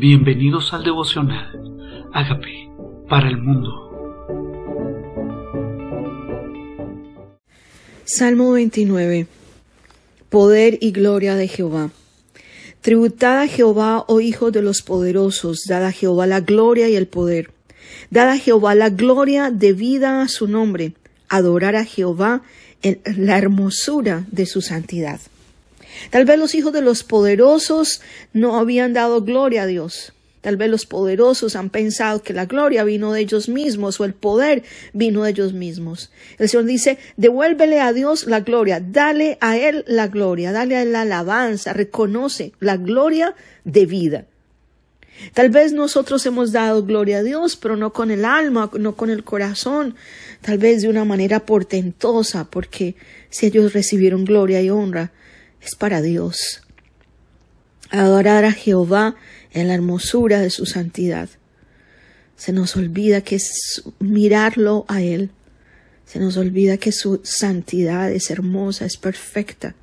Bienvenidos al devocional. Hágame para el mundo. Salmo 29. Poder y gloria de Jehová. Tributad a Jehová, oh hijos de los poderosos, dad a Jehová la gloria y el poder. Dad a Jehová la gloria debida a su nombre. Adorar a Jehová en la hermosura de su santidad. Tal vez los hijos de los poderosos no habían dado gloria a Dios. Tal vez los poderosos han pensado que la gloria vino de ellos mismos o el poder vino de ellos mismos. El Señor dice, devuélvele a Dios la gloria, dale a Él la gloria, dale a Él la alabanza, reconoce la gloria de vida. Tal vez nosotros hemos dado gloria a Dios, pero no con el alma, no con el corazón, tal vez de una manera portentosa, porque si ellos recibieron gloria y honra, es para Dios. Adorar a Jehová en la hermosura de su santidad. Se nos olvida que es mirarlo a Él. Se nos olvida que su santidad es hermosa, es perfecta.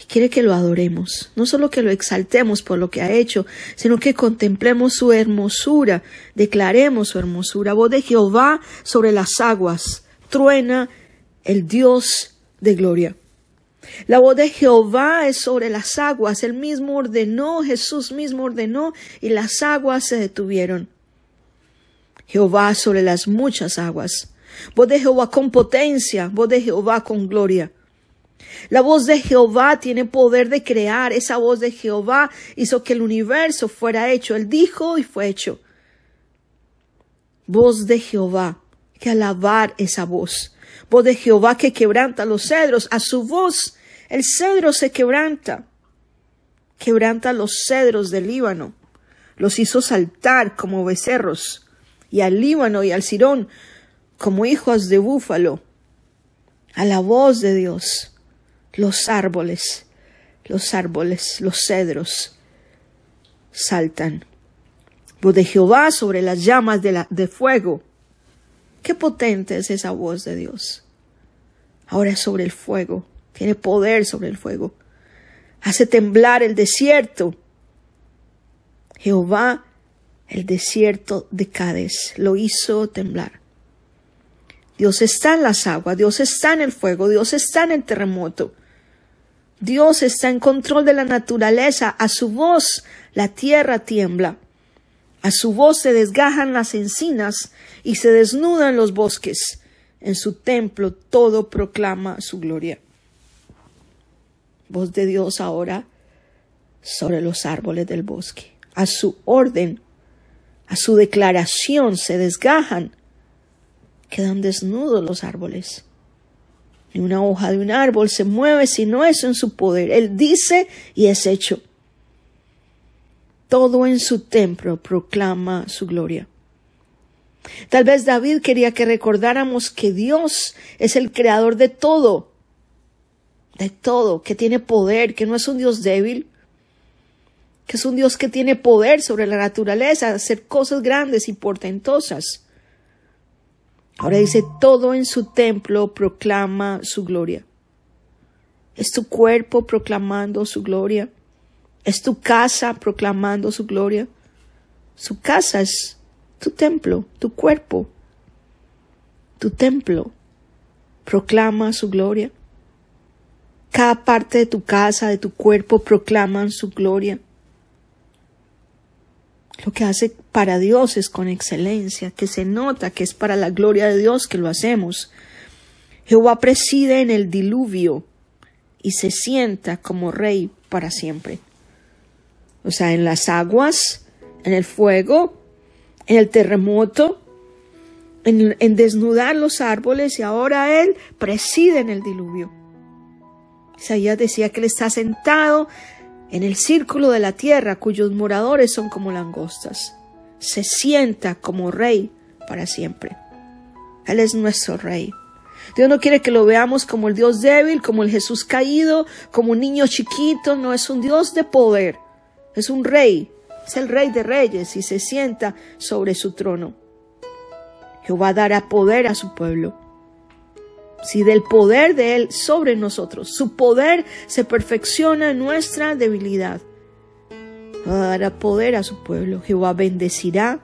Y quiere que lo adoremos, no solo que lo exaltemos por lo que ha hecho, sino que contemplemos su hermosura, declaremos su hermosura. Voz de Jehová sobre las aguas, truena el Dios de gloria. La voz de Jehová es sobre las aguas. Él mismo ordenó, Jesús mismo ordenó, y las aguas se detuvieron. Jehová sobre las muchas aguas. Voz de Jehová con potencia, voz de Jehová con gloria. La voz de Jehová tiene poder de crear. Esa voz de Jehová hizo que el universo fuera hecho. Él dijo y fue hecho. Voz de Jehová. Que alabar esa voz voz de Jehová que quebranta los cedros, a su voz el cedro se quebranta, quebranta los cedros del Líbano, los hizo saltar como becerros, y al Líbano y al Sirón como hijos de búfalo. A la voz de Dios, los árboles, los árboles, los cedros saltan. Voz de Jehová sobre las llamas de, la, de fuego Qué potente es esa voz de Dios. Ahora es sobre el fuego, tiene poder sobre el fuego. Hace temblar el desierto. Jehová, el desierto de Cádiz, lo hizo temblar. Dios está en las aguas, Dios está en el fuego, Dios está en el terremoto. Dios está en control de la naturaleza. A su voz la tierra tiembla. A su voz se desgajan las encinas y se desnudan los bosques. En su templo todo proclama su gloria. Voz de Dios ahora sobre los árboles del bosque. A su orden, a su declaración se desgajan. Quedan desnudos los árboles. Ni una hoja de un árbol se mueve si no es en su poder. Él dice y es hecho todo en su templo proclama su gloria. Tal vez David quería que recordáramos que Dios es el creador de todo, de todo, que tiene poder, que no es un Dios débil, que es un Dios que tiene poder sobre la naturaleza, hacer cosas grandes y portentosas. Ahora dice, todo en su templo proclama su gloria. ¿Es tu cuerpo proclamando su gloria? Es tu casa proclamando su gloria. Su casa es tu templo, tu cuerpo. Tu templo proclama su gloria. Parte de tu casa, de tu cuerpo, proclaman su gloria. Lo que hace para Dios es con excelencia, que se nota que es para la gloria de Dios que lo hacemos. Jehová preside en el diluvio y se sienta como rey para siempre o sea, en las aguas, en el fuego, en el terremoto, en, desnudar los árboles y ahora Él preside en el diluvio. Isaías decía que Él está sentado en el círculo de la tierra cuyos moradores son como langostas. Se sienta como rey para siempre. Él es nuestro rey. Dios no quiere que lo veamos como el Dios débil, como el Jesús caído, como un niño chiquito. No es un Dios de poder es un rey, es el rey de reyes y se sienta sobre su trono. Jehová dará poder a su pueblo. Si del poder de Él sobre nosotros, su poder se perfecciona en nuestra debilidad. dará poder a su pueblo. Jehová bendecirá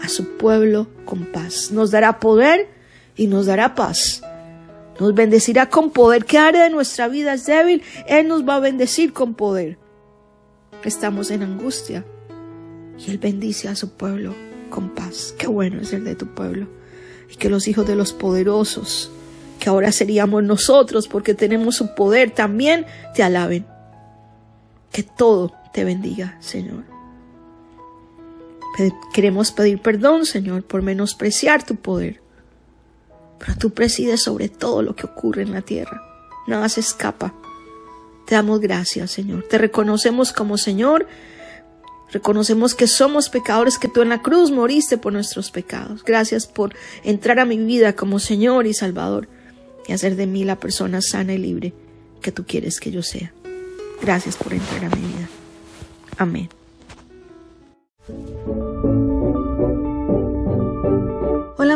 a su pueblo con paz. Nos dará poder y nos dará paz. Nos bendecirá con poder. ¿Qué área de nuestra vida es débil? Él nos va a bendecir con poder. Estamos en angustia y Él bendice a su pueblo con paz. Qué bueno es el de tu pueblo. Y que los hijos de los poderosos, que ahora seríamos nosotros porque tenemos su poder, también te alaben. Que todo te bendiga, Señor. Queremos pedir perdón, Señor, por menospreciar tu poder. Pero tú presides sobre todo lo que ocurre en la tierra. Nada se escapa. Te damos gracias, Señor. Te reconocemos como Señor. Reconocemos que somos pecadores, que tú en la cruz moriste por nuestros pecados. Gracias por entrar a mi vida como Señor y Salvador y hacer de mí la persona sana y libre que tú quieres que yo sea. Gracias por entrar a mi vida. Amén.